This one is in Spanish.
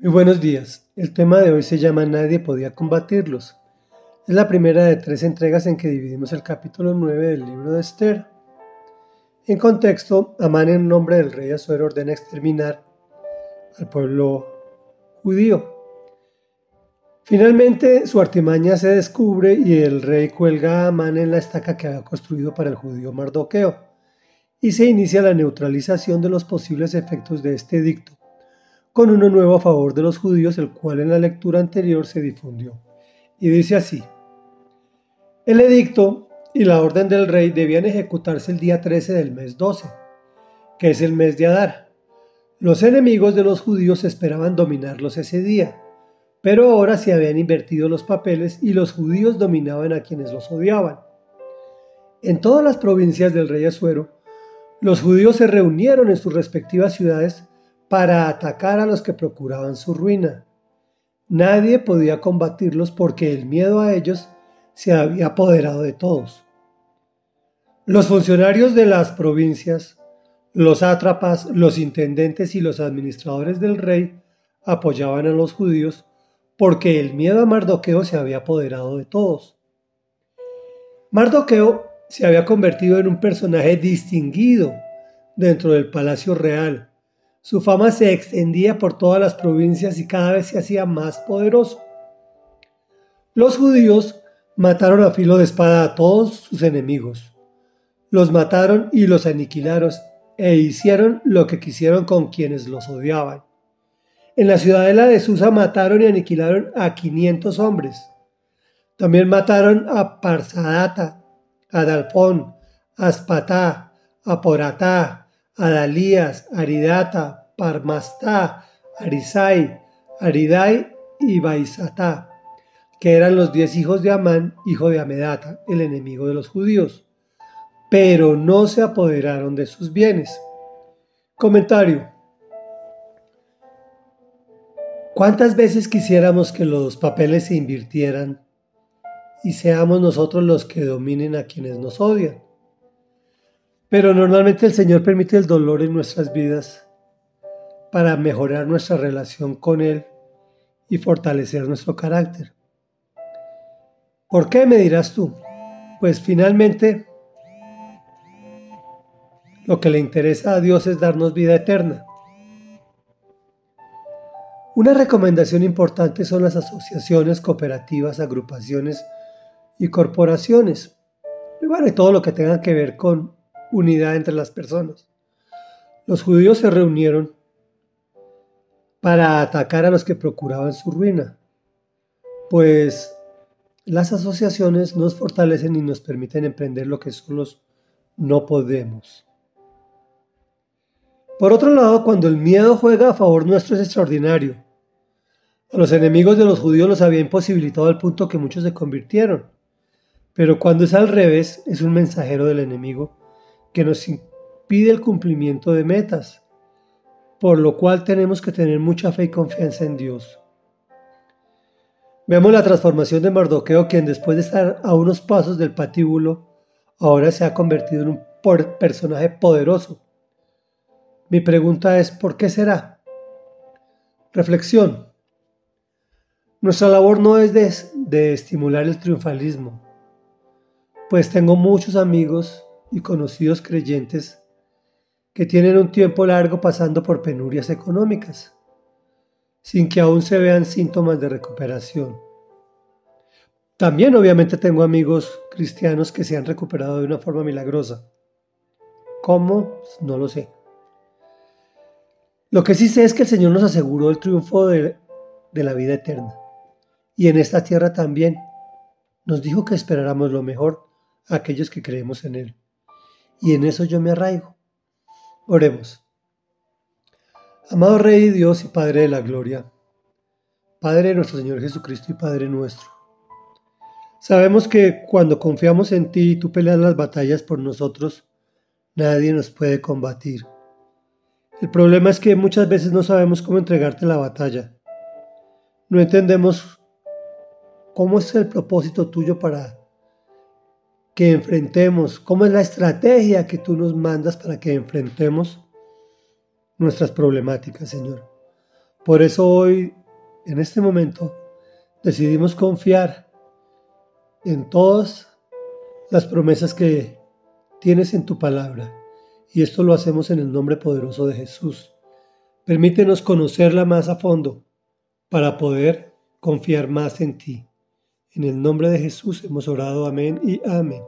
Muy buenos días. El tema de hoy se llama Nadie podía combatirlos. Es la primera de tres entregas en que dividimos el capítulo 9 del libro de Esther. En contexto, Amán en nombre del rey Azuero ordena exterminar al pueblo judío. Finalmente su artimaña se descubre y el rey cuelga a Amán en la estaca que había construido para el judío Mardoqueo y se inicia la neutralización de los posibles efectos de este edicto con uno nuevo a favor de los judíos, el cual en la lectura anterior se difundió. Y dice así, el edicto y la orden del rey debían ejecutarse el día 13 del mes 12, que es el mes de Adar. Los enemigos de los judíos esperaban dominarlos ese día, pero ahora se habían invertido los papeles y los judíos dominaban a quienes los odiaban. En todas las provincias del rey Azuero, los judíos se reunieron en sus respectivas ciudades para atacar a los que procuraban su ruina. Nadie podía combatirlos porque el miedo a ellos se había apoderado de todos. Los funcionarios de las provincias, los sátrapas, los intendentes y los administradores del rey apoyaban a los judíos porque el miedo a Mardoqueo se había apoderado de todos. Mardoqueo se había convertido en un personaje distinguido dentro del palacio real su fama se extendía por todas las provincias y cada vez se hacía más poderoso. Los judíos mataron a filo de espada a todos sus enemigos. Los mataron y los aniquilaron e hicieron lo que quisieron con quienes los odiaban. En la ciudadela de Susa mataron y aniquilaron a 500 hombres. También mataron a Parsadata, a Dalfón, a Aspatá, a Poratá, Adalías, Aridata, Parmastá, Arisai, Aridai y Baisatá, que eran los diez hijos de Amán, hijo de Amedata, el enemigo de los judíos, pero no se apoderaron de sus bienes. Comentario. ¿Cuántas veces quisiéramos que los papeles se invirtieran y seamos nosotros los que dominen a quienes nos odian? Pero normalmente el Señor permite el dolor en nuestras vidas para mejorar nuestra relación con Él y fortalecer nuestro carácter. ¿Por qué me dirás tú? Pues finalmente lo que le interesa a Dios es darnos vida eterna. Una recomendación importante son las asociaciones, cooperativas, agrupaciones y corporaciones. Y bueno, todo lo que tenga que ver con unidad entre las personas. Los judíos se reunieron para atacar a los que procuraban su ruina, pues las asociaciones nos fortalecen y nos permiten emprender lo que solos no podemos. Por otro lado, cuando el miedo juega a favor nuestro es extraordinario. A los enemigos de los judíos los había imposibilitado al punto que muchos se convirtieron. Pero cuando es al revés, es un mensajero del enemigo que nos impide el cumplimiento de metas, por lo cual tenemos que tener mucha fe y confianza en Dios. Veamos la transformación de Mardoqueo, quien después de estar a unos pasos del patíbulo, ahora se ha convertido en un personaje poderoso. Mi pregunta es, ¿por qué será? Reflexión. Nuestra labor no es de, de estimular el triunfalismo, pues tengo muchos amigos y conocidos creyentes que tienen un tiempo largo pasando por penurias económicas, sin que aún se vean síntomas de recuperación. También obviamente tengo amigos cristianos que se han recuperado de una forma milagrosa. ¿Cómo? No lo sé. Lo que sí sé es que el Señor nos aseguró el triunfo de, de la vida eterna. Y en esta tierra también nos dijo que esperáramos lo mejor a aquellos que creemos en Él y en eso yo me arraigo. Oremos. Amado Rey Dios y Padre de la Gloria, Padre de nuestro Señor Jesucristo y Padre nuestro, sabemos que cuando confiamos en ti y tú peleas las batallas por nosotros, nadie nos puede combatir. El problema es que muchas veces no sabemos cómo entregarte la batalla. No entendemos cómo es el propósito tuyo para que enfrentemos, cómo es la estrategia que tú nos mandas para que enfrentemos nuestras problemáticas, Señor. Por eso hoy, en este momento, decidimos confiar en todas las promesas que tienes en tu palabra. Y esto lo hacemos en el nombre poderoso de Jesús. Permítenos conocerla más a fondo para poder confiar más en ti. En el nombre de Jesús hemos orado, amén y amén.